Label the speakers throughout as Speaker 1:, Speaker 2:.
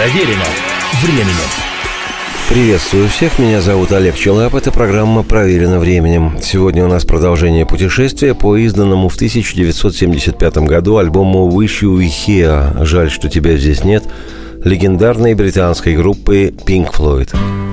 Speaker 1: Проверено временем.
Speaker 2: Приветствую всех, меня зовут Олег Челап, это программа «Проверено временем». Сегодня у нас продолжение путешествия по изданному в 1975 году альбому «Wish You Here» «Жаль, что тебя здесь нет» легендарной британской группы Pink Floyd.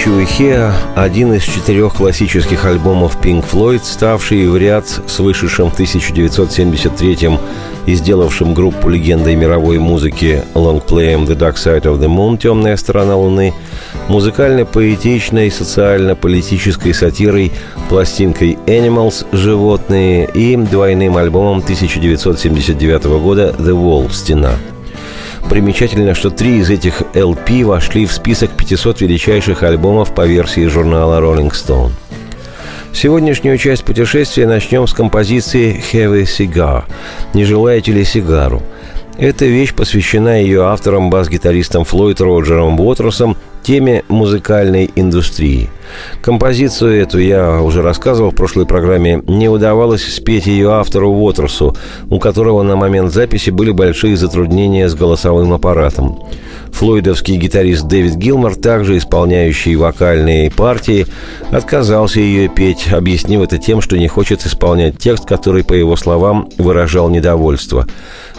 Speaker 2: «Wish You Were Here» – один из четырех классических альбомов Pink Floyd, ставший в ряд с вышедшим в 1973-м и сделавшим группу легендой мировой музыки лонгплеем «The Dark Side of the Moon» «Темная сторона Луны», музыкально-поэтичной, социально-политической сатирой, пластинкой «Animals» «Животные» и двойным альбомом 1979 года «The Wall» «Стена». Примечательно, что три из этих LP вошли в список 500 величайших альбомов по версии журнала Rolling Stone. Сегодняшнюю часть путешествия начнем с композиции «Have a Cigar» – «Не желаете ли сигару?». Эта вещь посвящена ее авторам, бас-гитаристам Флойд Роджером Уотерсом теме музыкальной индустрии. Композицию эту я уже рассказывал в прошлой программе. Не удавалось спеть ее автору Уотерсу, у которого на момент записи были большие затруднения с голосовым аппаратом. Флойдовский гитарист Дэвид Гилмор, также исполняющий вокальные партии, отказался ее петь, объяснив это тем, что не хочет исполнять текст, который, по его словам, выражал недовольство.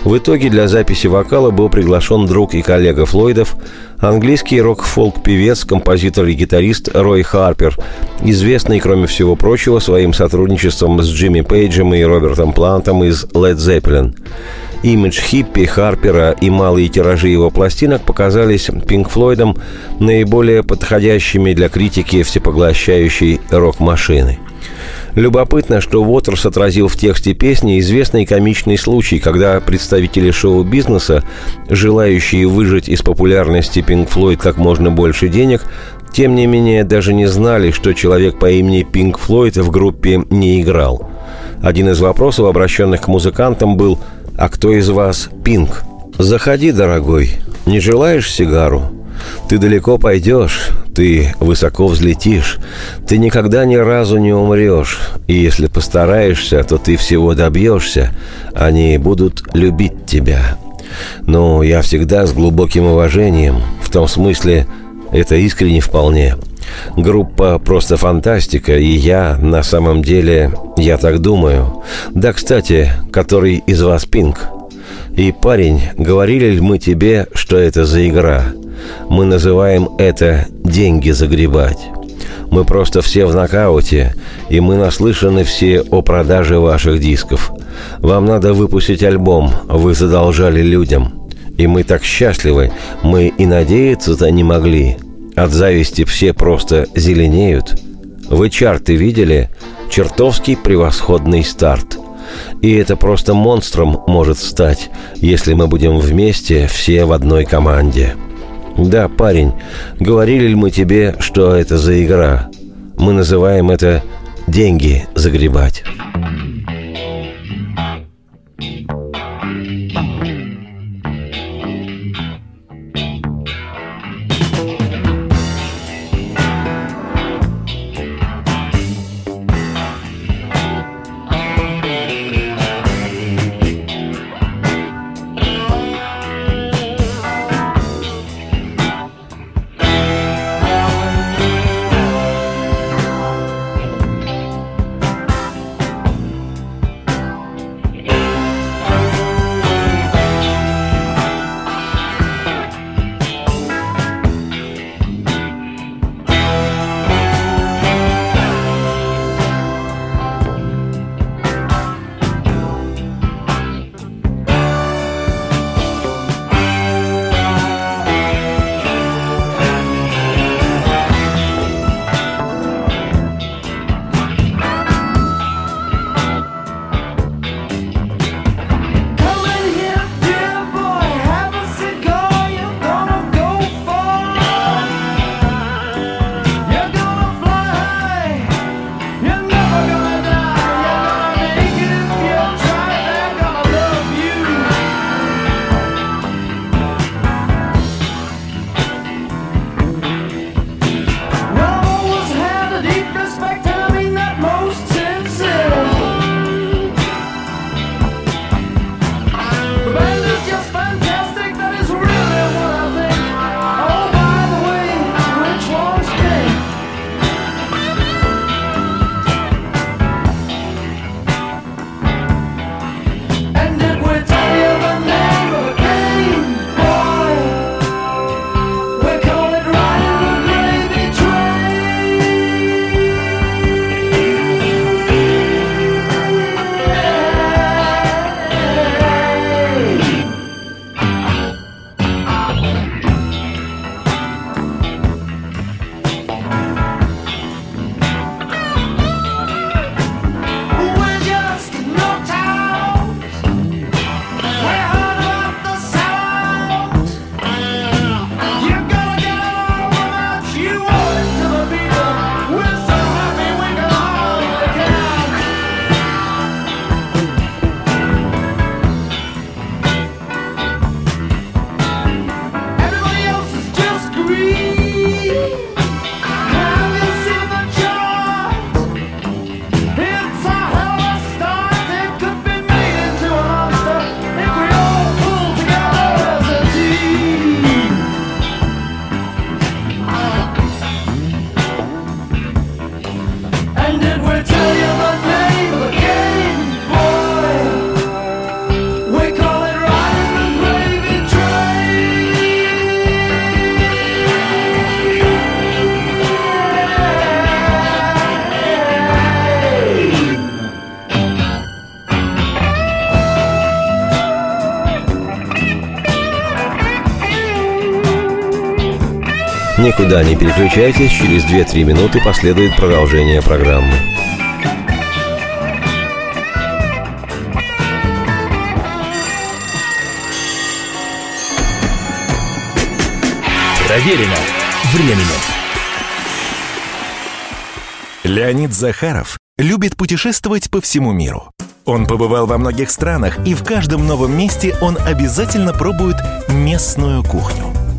Speaker 2: В итоге для записи вокала был приглашен друг и коллега Флойдов, английский рок-фолк-певец, композитор и гитарист Рой Харпер, известный, кроме всего прочего, своим сотрудничеством с Джимми Пейджем и Робертом Плантом из Led Zeppelin. Имидж хиппи Харпера и малые тиражи его пластинок показались Пинк Флойдом наиболее подходящими для критики всепоглощающей рок-машины – Любопытно, что Уотерс отразил в тексте песни известный комичный случай, когда представители шоу-бизнеса, желающие выжать из популярности Pink Floyd как можно больше денег, тем не менее даже не знали, что человек по имени Pink Floyd в группе не играл. Один из вопросов, обращенных к музыкантам, был «А кто из вас Пинк?» «Заходи, дорогой. Не желаешь сигару?» Ты далеко пойдешь, ты высоко взлетишь, ты никогда ни разу не умрешь, и если постараешься, то ты всего добьешься, они будут любить тебя. Но я всегда с глубоким уважением, в том смысле, это искренне вполне. Группа просто фантастика, и я, на самом деле, я так думаю. Да, кстати, который из вас Пинк? И, парень, говорили ли мы тебе, что это за игра? Мы называем это «деньги загребать». Мы просто все в нокауте, и мы наслышаны все о продаже ваших дисков. Вам надо выпустить альбом, вы задолжали людям. И мы так счастливы, мы и надеяться-то не могли. От зависти все просто зеленеют. Вы чарты видели? Чертовский превосходный старт. И это просто монстром может стать, если мы будем вместе все в одной команде. Да, парень, говорили ли мы тебе, что это за игра? Мы называем это «деньги загребать». Никуда не переключайтесь, через 2-3 минуты последует продолжение программы.
Speaker 1: Проверено временем. Леонид Захаров любит путешествовать по всему миру. Он побывал во многих странах, и в каждом новом месте он обязательно пробует местную кухню –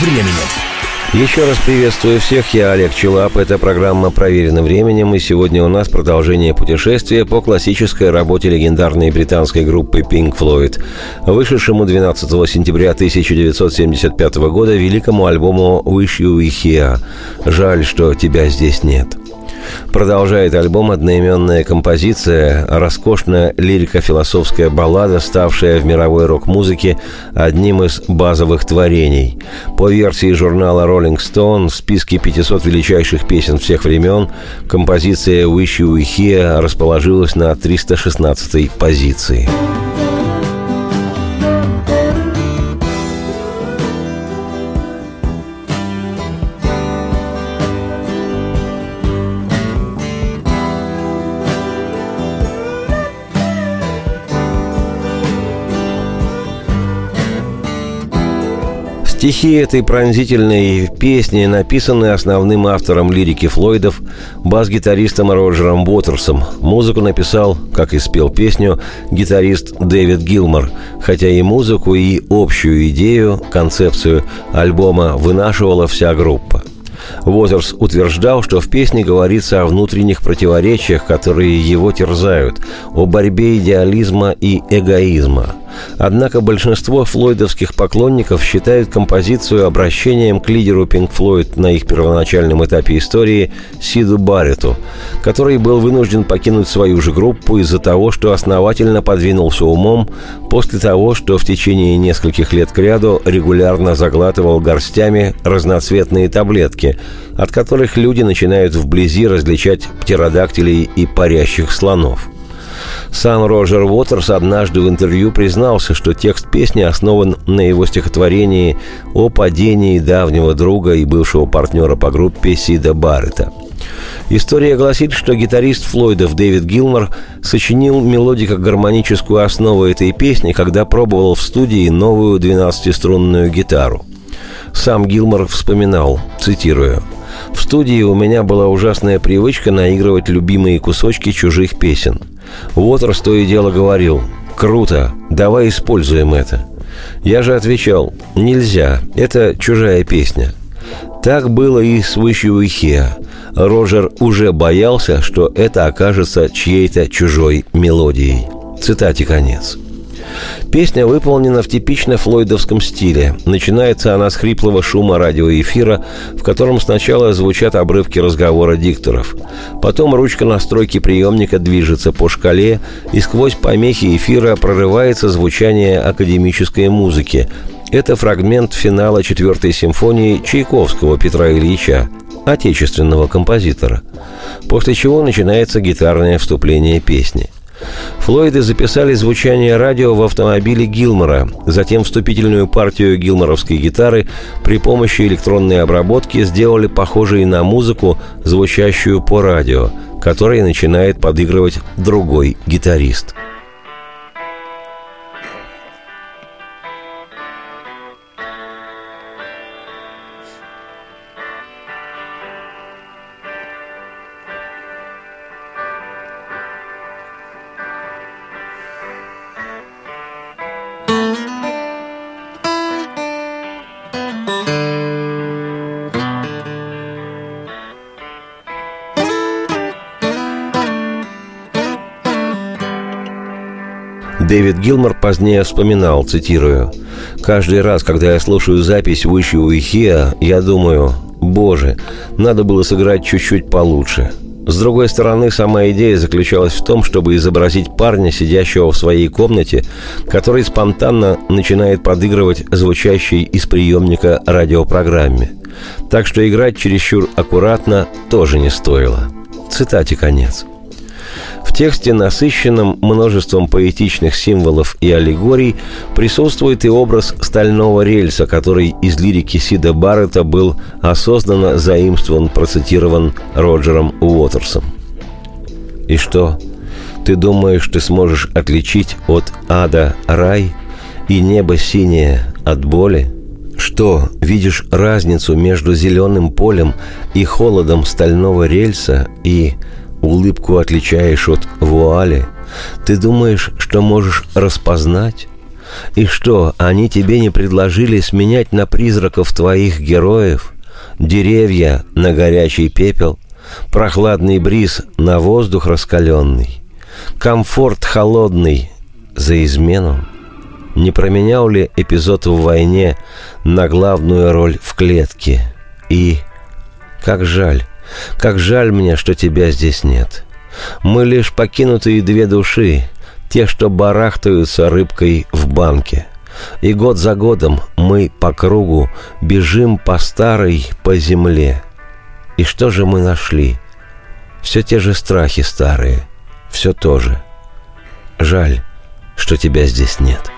Speaker 1: временем.
Speaker 2: Еще раз приветствую всех, я Олег Челап, это программа «Проверенным временем», и сегодня у нас продолжение путешествия по классической работе легендарной британской группы Pink Floyd, вышедшему 12 сентября 1975 года великому альбому «Wish You Were Here». Жаль, что тебя здесь нет. Продолжает альбом одноименная композиция, роскошная лирико-философская баллада, ставшая в мировой рок-музыке одним из базовых творений. По версии журнала Rolling Stone в списке 500 величайших песен всех времен композиция «Wish You Were Here» расположилась на 316 позиции. Стихи этой пронзительной песни написаны основным автором лирики Флойдов, бас-гитаристом Роджером Уотерсом. Музыку написал, как и спел песню, гитарист Дэвид Гилмор, хотя и музыку, и общую идею, концепцию альбома вынашивала вся группа. Уотерс утверждал, что в песне говорится о внутренних противоречиях, которые его терзают, о борьбе идеализма и эгоизма – Однако большинство флойдовских поклонников считают композицию обращением к лидеру Pink Floyd на их первоначальном этапе истории Сиду Барретту, который был вынужден покинуть свою же группу из-за того, что основательно подвинулся умом после того, что в течение нескольких лет кряду регулярно заглатывал горстями разноцветные таблетки, от которых люди начинают вблизи различать птеродактилей и парящих слонов – сам Роджер Уотерс однажды в интервью признался, что текст песни основан на его стихотворении о падении давнего друга и бывшего партнера по группе Сида Баррета. История гласит, что гитарист Флойдов Дэвид Гилмор сочинил мелодико-гармоническую основу этой песни, когда пробовал в студии новую 12-струнную гитару. Сам Гилмор вспоминал, цитирую, «В студии у меня была ужасная привычка наигрывать любимые кусочки чужих песен – Уотерс то и дело говорил «Круто, давай используем это». Я же отвечал «Нельзя, это чужая песня». Так было и с Вышью Роджер уже боялся, что это окажется чьей-то чужой мелодией. Цитате конец. Песня выполнена в типично флойдовском стиле. Начинается она с хриплого шума радиоэфира, в котором сначала звучат обрывки разговора дикторов. Потом ручка настройки приемника движется по шкале, и сквозь помехи эфира прорывается звучание академической музыки. Это фрагмент финала четвертой симфонии Чайковского Петра Ильича, отечественного композитора. После чего начинается гитарное вступление песни – Флойды записали звучание радио в автомобиле Гилмора, затем вступительную партию гилморовской гитары при помощи электронной обработки сделали похожей на музыку, звучащую по радио, которой начинает подыгрывать другой гитарист – Дэвид Гилмор позднее вспоминал, цитирую, «Каждый раз, когда я слушаю запись «Выше у Ихеа», я думаю, боже, надо было сыграть чуть-чуть получше. С другой стороны, сама идея заключалась в том, чтобы изобразить парня, сидящего в своей комнате, который спонтанно начинает подыгрывать звучащей из приемника радиопрограмме. Так что играть чересчур аккуратно тоже не стоило. Цитате конец. Тексте, насыщенном множеством поэтичных символов и аллегорий, присутствует и образ стального рельса, который из лирики Сида Баррета был осознанно заимствован, процитирован Роджером Уотерсом. И что, ты думаешь, ты сможешь отличить от ада рай и небо синее от боли? Что, видишь разницу между зеленым полем и холодом стального рельса и улыбку отличаешь от вуали, ты думаешь, что можешь распознать? И что, они тебе не предложили сменять на призраков твоих героев? Деревья на горячий пепел, прохладный бриз на воздух раскаленный, комфорт холодный за измену? Не променял ли эпизод в войне на главную роль в клетке? И, как жаль, как жаль мне, что тебя здесь нет. Мы лишь покинутые две души, те, что барахтаются рыбкой в банке. И год за годом мы по кругу бежим по старой, по земле. И что же мы нашли? Все те же страхи старые, все то же. Жаль, что тебя здесь нет. —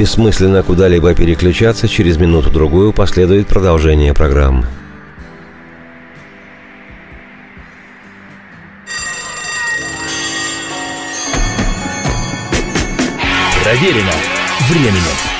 Speaker 2: Бессмысленно куда-либо переключаться, через минуту-другую последует продолжение программы.
Speaker 1: Проверено временем.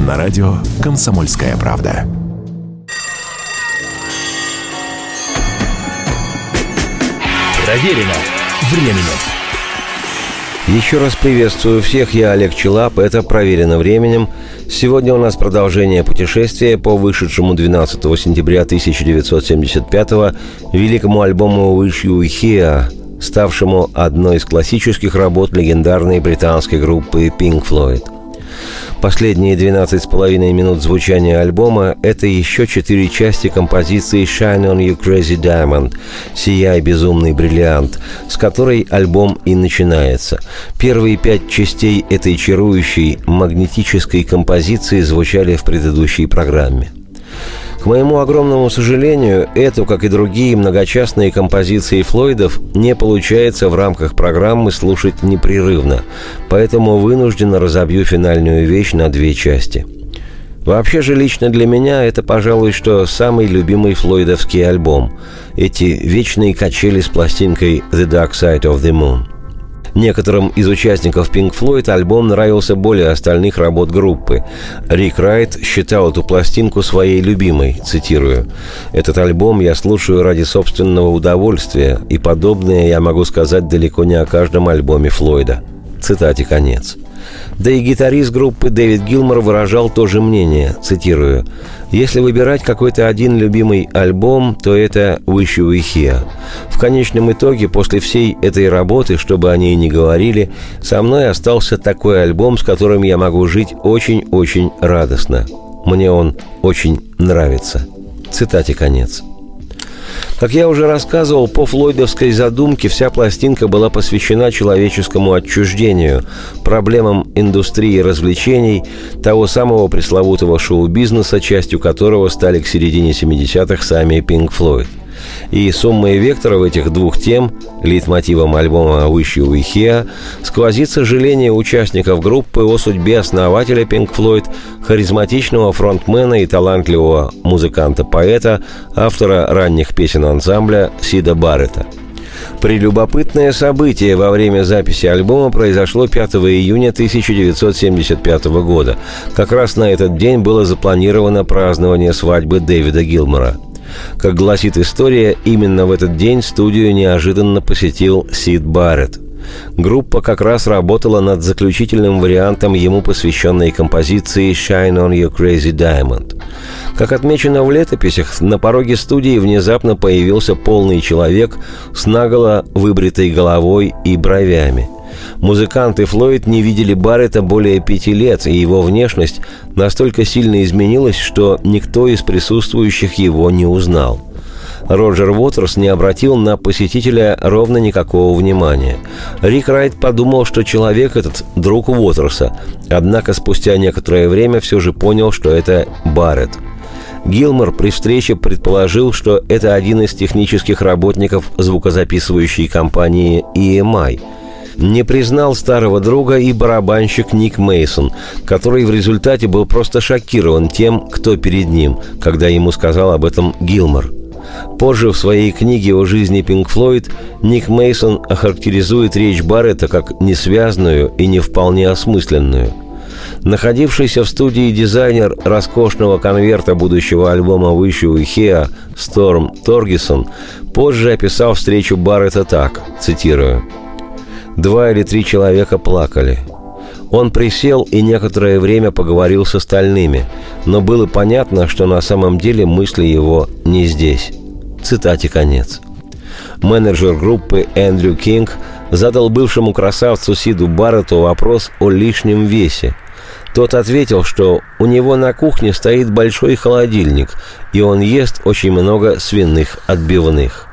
Speaker 1: на радио «Комсомольская правда».
Speaker 2: Проверено временем. Еще раз приветствую всех, я Олег Челап, это «Проверено временем». Сегодня у нас продолжение путешествия по вышедшему 12 сентября 1975 великому альбому «Wish You Here», ставшему одной из классических работ легендарной британской группы Pink Floyd. Последние 12 с половиной минут звучания альбома – это еще четыре части композиции «Shine on you crazy diamond» – «Сияй, безумный бриллиант», с которой альбом и начинается. Первые пять частей этой чарующей магнетической композиции звучали в предыдущей программе – к моему огромному сожалению, эту, как и другие многочастные композиции Флойдов, не получается в рамках программы слушать непрерывно, поэтому вынужденно разобью финальную вещь на две части. Вообще же лично для меня это, пожалуй, что самый любимый флойдовский альбом. Эти вечные качели с пластинкой «The Dark Side of the Moon». Некоторым из участников Pink Floyd альбом нравился более остальных работ группы. Рик Райт считал эту пластинку своей любимой, цитирую. «Этот альбом я слушаю ради собственного удовольствия, и подобное я могу сказать далеко не о каждом альбоме Флойда». Цитате конец. Да и гитарист группы Дэвид Гилмор выражал то же мнение, цитирую, «Если выбирать какой-то один любимый альбом, то это «Wish You Were Here». В конечном итоге, после всей этой работы, чтобы о ней не говорили, со мной остался такой альбом, с которым я могу жить очень-очень радостно. Мне он очень нравится». Цитате конец. Как я уже рассказывал, по флойдовской задумке вся пластинка была посвящена человеческому отчуждению, проблемам индустрии развлечений, того самого пресловутого шоу-бизнеса, частью которого стали к середине 70-х сами Floyd – и суммой векторов этих двух тем, лейтмотивом альбома «Wish You Were Here», сквозит сожаление участников группы о судьбе основателя Pink Floyd, харизматичного фронтмена и талантливого музыканта-поэта, автора ранних песен ансамбля Сида Баррета – Прелюбопытное событие во время записи альбома произошло 5 июня 1975 года. Как раз на этот день было запланировано празднование свадьбы Дэвида Гилмора – как гласит история, именно в этот день студию неожиданно посетил Сид Барретт. Группа как раз работала над заключительным вариантом ему посвященной композиции «Shine on your crazy diamond». Как отмечено в летописях, на пороге студии внезапно появился полный человек с наголо выбритой головой и бровями – Музыканты Флойд не видели Баррета более пяти лет, и его внешность настолько сильно изменилась, что никто из присутствующих его не узнал. Роджер Уотерс не обратил на посетителя ровно никакого внимания. Рик Райт подумал, что человек этот – друг Уотерса, однако спустя некоторое время все же понял, что это Барретт. Гилмор при встрече предположил, что это один из технических работников звукозаписывающей компании EMI – не признал старого друга и барабанщик Ник Мейсон, который в результате был просто шокирован тем, кто перед ним, когда ему сказал об этом Гилмор. Позже в своей книге о жизни Пинк Флойд Ник Мейсон охарактеризует речь Барретта как несвязную и не вполне осмысленную – Находившийся в студии дизайнер роскошного конверта будущего альбома «Wish You Here» Сторм Торгисон позже описал встречу Барретта так, цитирую – Два или три человека плакали. Он присел и некоторое время поговорил с остальными, но было понятно, что на самом деле мысли его не здесь. Цитате конец. Менеджер группы Эндрю Кинг задал бывшему красавцу Сиду Барретту вопрос о лишнем весе. Тот ответил, что у него на кухне стоит большой холодильник, и он ест очень много свиных отбивных.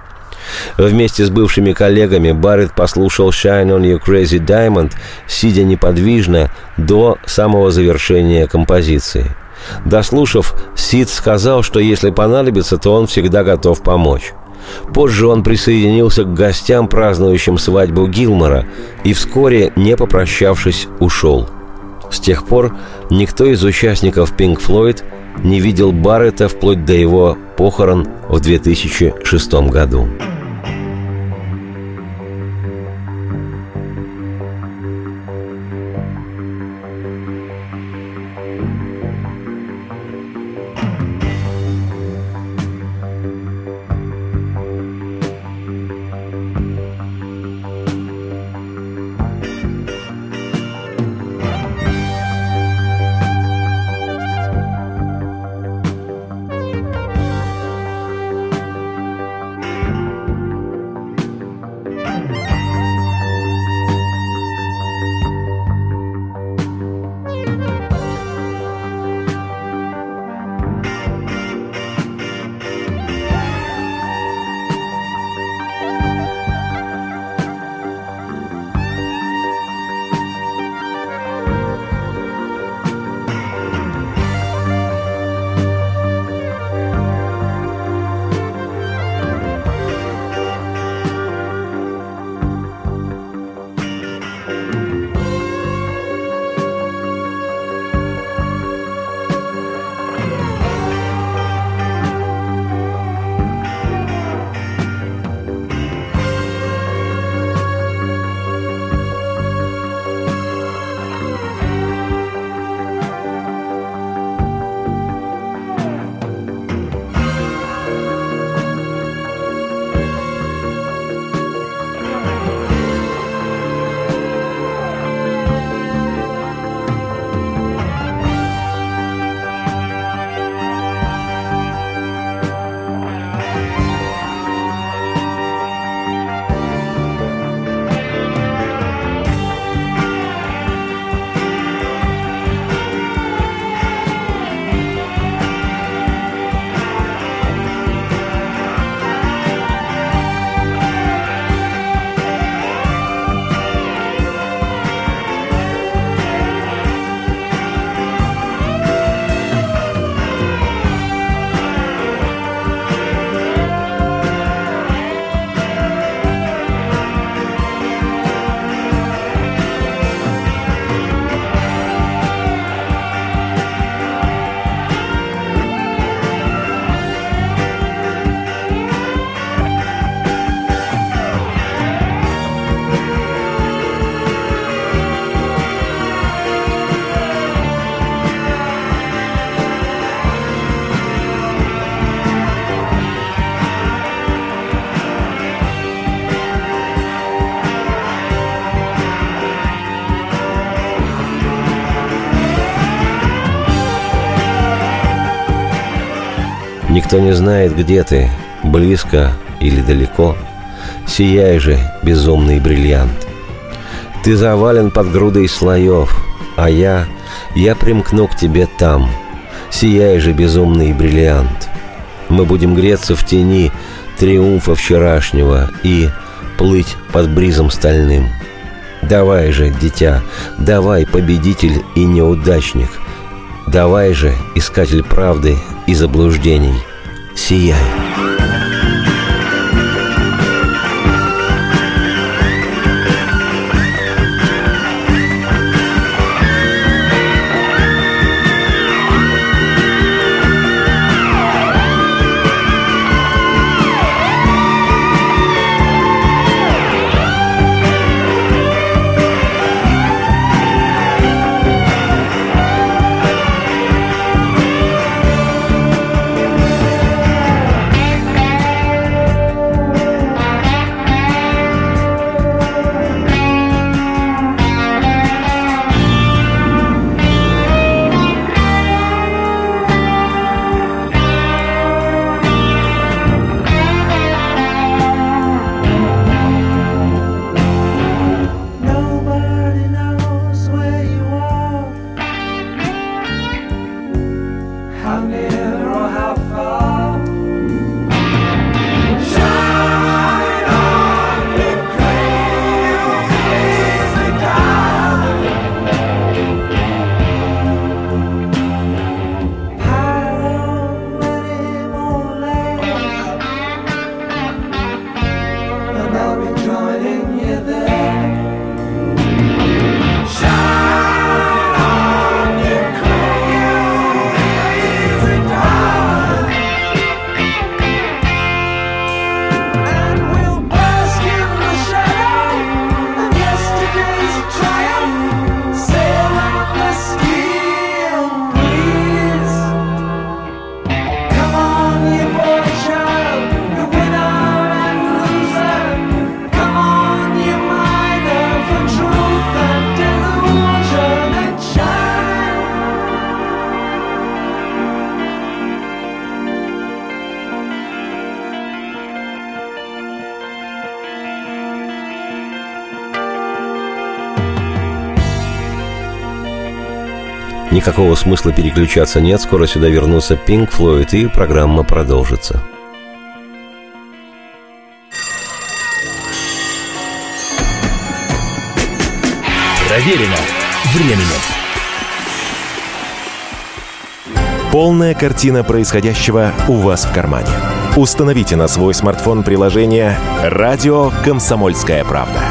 Speaker 2: Вместе с бывшими коллегами Барретт послушал «Shine on you crazy diamond», сидя неподвижно до самого завершения композиции. Дослушав, Сид сказал, что если понадобится, то он всегда готов помочь. Позже он присоединился к гостям, празднующим свадьбу Гилмора, и вскоре, не попрощавшись, ушел. С тех пор никто из участников Pink Floyd не видел Баррета вплоть до его похорон в 2006 году. Никто не знает, где ты, близко или далеко. Сияй же, безумный бриллиант. Ты завален под грудой слоев, а я, я примкну к тебе там. Сияй же, безумный бриллиант. Мы будем греться в тени триумфа вчерашнего и плыть под бризом стальным. Давай же, дитя, давай, победитель и неудачник. Давай же, искатель правды и заблуждений – сияй. Никакого смысла переключаться нет, скоро сюда вернутся Pink Floyd, и программа продолжится.
Speaker 1: Проверено временем. Полная картина происходящего у вас в кармане. Установите на свой смартфон приложение «Радио Комсомольская правда».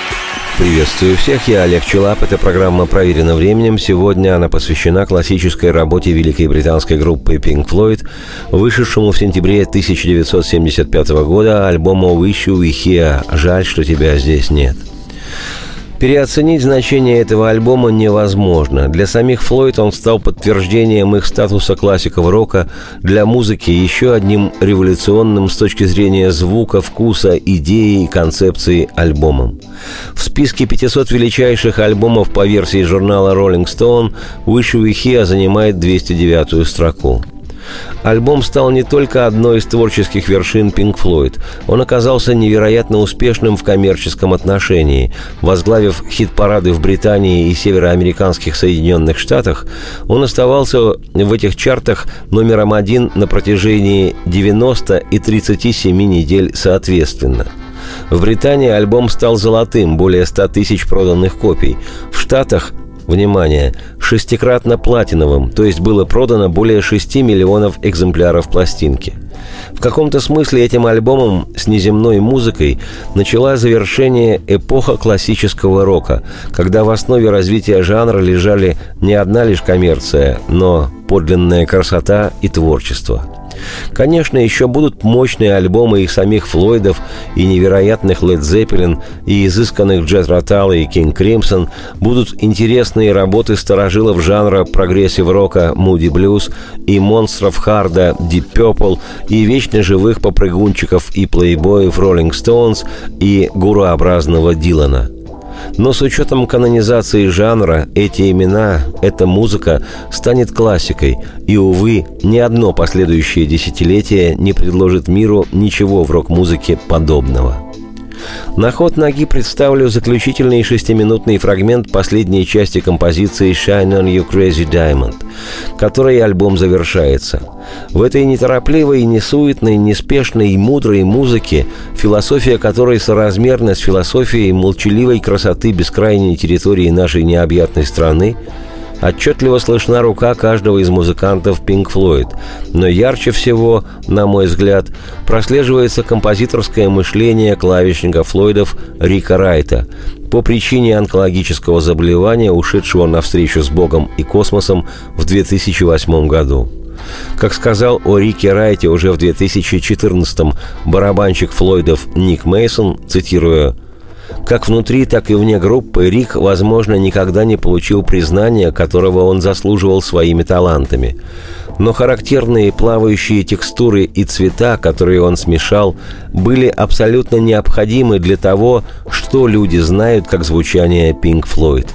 Speaker 2: Приветствую всех, я Олег Челап. Эта программа проверена временем. Сегодня она посвящена классической работе великой британской группы Pink Floyd, вышедшему в сентябре 1975 года альбому «Wish You Were Here». Жаль, что тебя здесь нет. Переоценить значение этого альбома невозможно. Для самих Флойд он стал подтверждением их статуса классиков рока, для музыки еще одним революционным с точки зрения звука, вкуса, идеи и концепции альбомом. В списке 500 величайших альбомов по версии журнала Rolling Stone «Wish Were Here» занимает 209 строку. Альбом стал не только одной из творческих вершин Pink Floyd. Он оказался невероятно успешным в коммерческом отношении. Возглавив хит-парады в Британии и североамериканских Соединенных Штатах, он оставался в этих чартах номером один на протяжении 90 и 37 недель соответственно – в Британии альбом стал золотым, более 100 тысяч проданных копий. В Штатах внимание, шестикратно платиновым, то есть было продано более 6 миллионов экземпляров пластинки. В каком-то смысле этим альбомом с неземной музыкой начала завершение эпоха классического рока, когда в основе развития жанра лежали не одна лишь коммерция, но подлинная красота и творчество – Конечно, еще будут мощные альбомы их самих Флойдов и невероятных Led Zeppelin, и изысканных Джет Ротала и King Crimson, будут интересные работы старожилов жанра прогрессив-рока Moody Blues и монстров харда Deep Purple, и вечно живых попрыгунчиков и плейбоев Rolling Stones и гурообразного Дилана – но с учетом канонизации жанра эти имена, эта музыка станет классикой, и, увы, ни одно последующее десятилетие не предложит миру ничего в рок-музыке подобного. На ход ноги представлю заключительный шестиминутный фрагмент последней части композиции «Shine on You Crazy Diamond», которой альбом завершается. В этой неторопливой, несуетной, неспешной и мудрой музыке, философия которой соразмерна с философией молчаливой красоты бескрайней территории нашей необъятной страны, Отчетливо слышна рука каждого из музыкантов Pink Floyd, но ярче всего, на мой взгляд, прослеживается композиторское мышление клавишника Флойдов Рика Райта, по причине онкологического заболевания, ушедшего на встречу с Богом и космосом в 2008 году. Как сказал о Рике Райте уже в 2014-м барабанщик Флойдов Ник Мейсон, цитируя как внутри, так и вне группы Рик, возможно, никогда не получил признания, которого он заслуживал своими талантами. Но характерные плавающие текстуры и цвета, которые он смешал, были абсолютно необходимы для того, что люди знают как звучание Pink Floyd.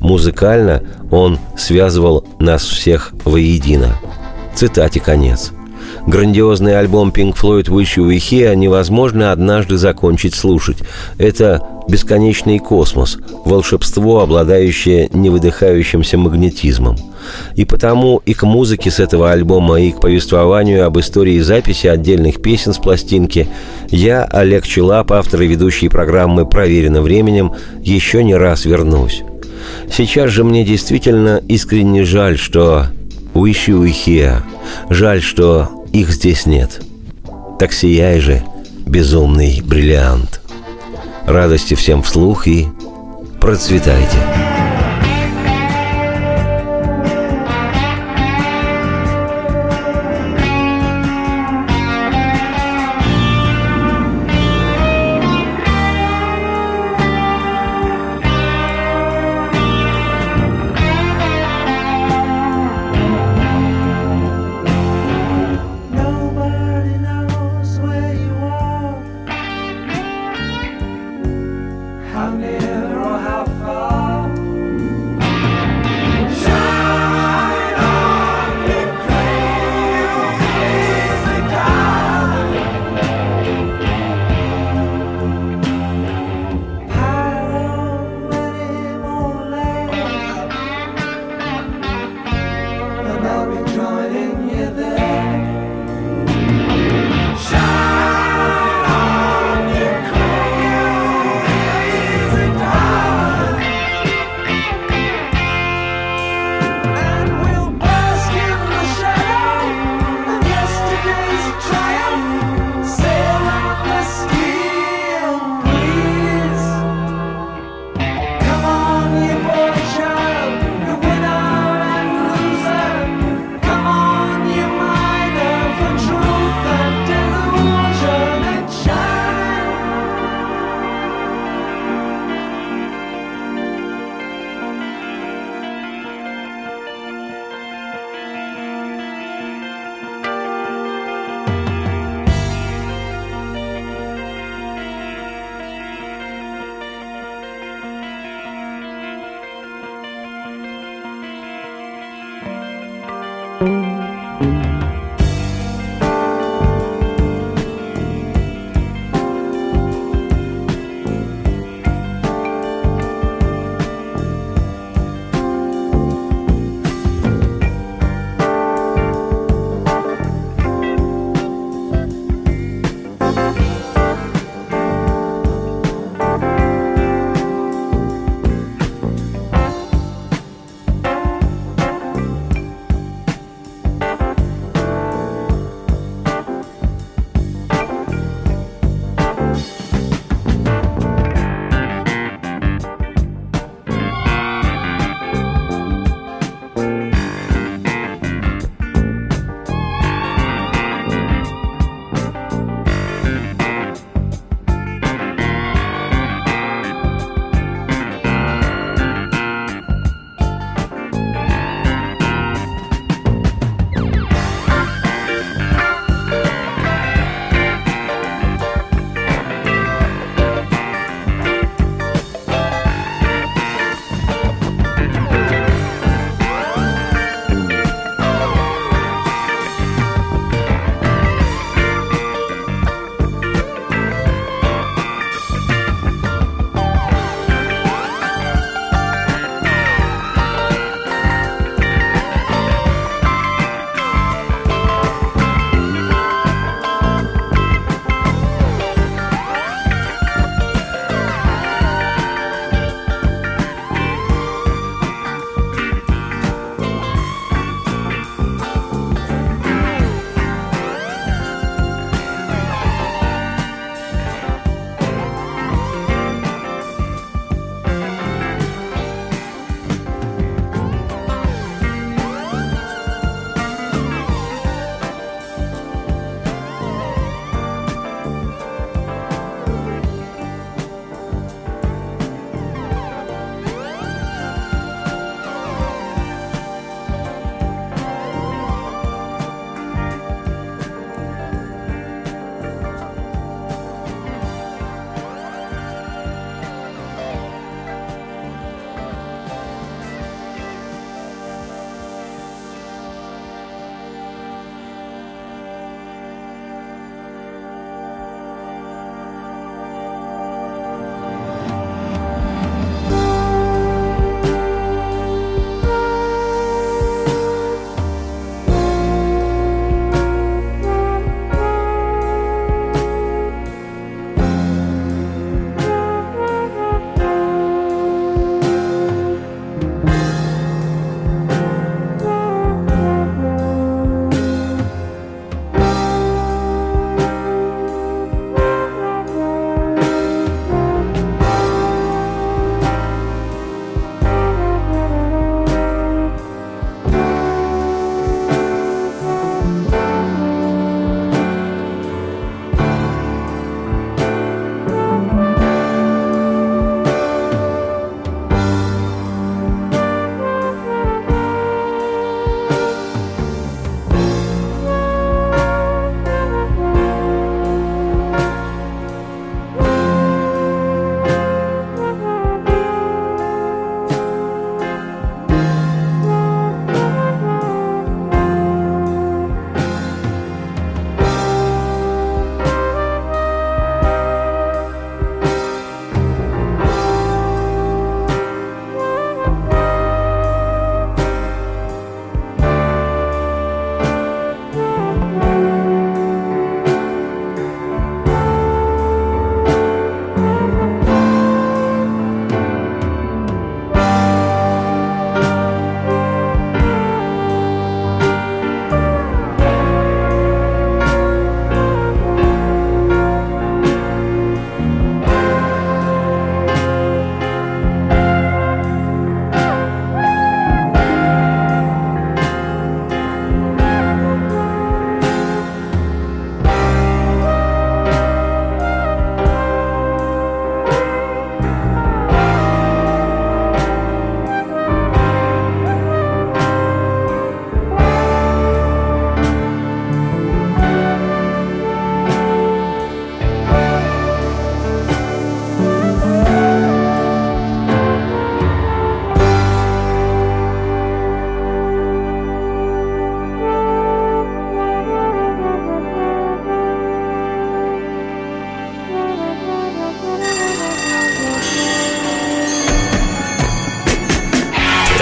Speaker 2: Музыкально он связывал нас всех воедино. Цитате конец. Грандиозный альбом Pink Floyd «Wish You Were Here» невозможно однажды закончить слушать. Это бесконечный космос, волшебство, обладающее невыдыхающимся магнетизмом. И потому и к музыке с этого альбома, и к повествованию об истории записи отдельных песен с пластинки я, Олег Челап, автор и ведущий программы «Проверено временем», еще не раз вернусь. Сейчас же мне действительно искренне жаль, что «Wish you here», жаль, что их здесь нет. Так сияй же, безумный бриллиант. Радости всем вслух и процветайте.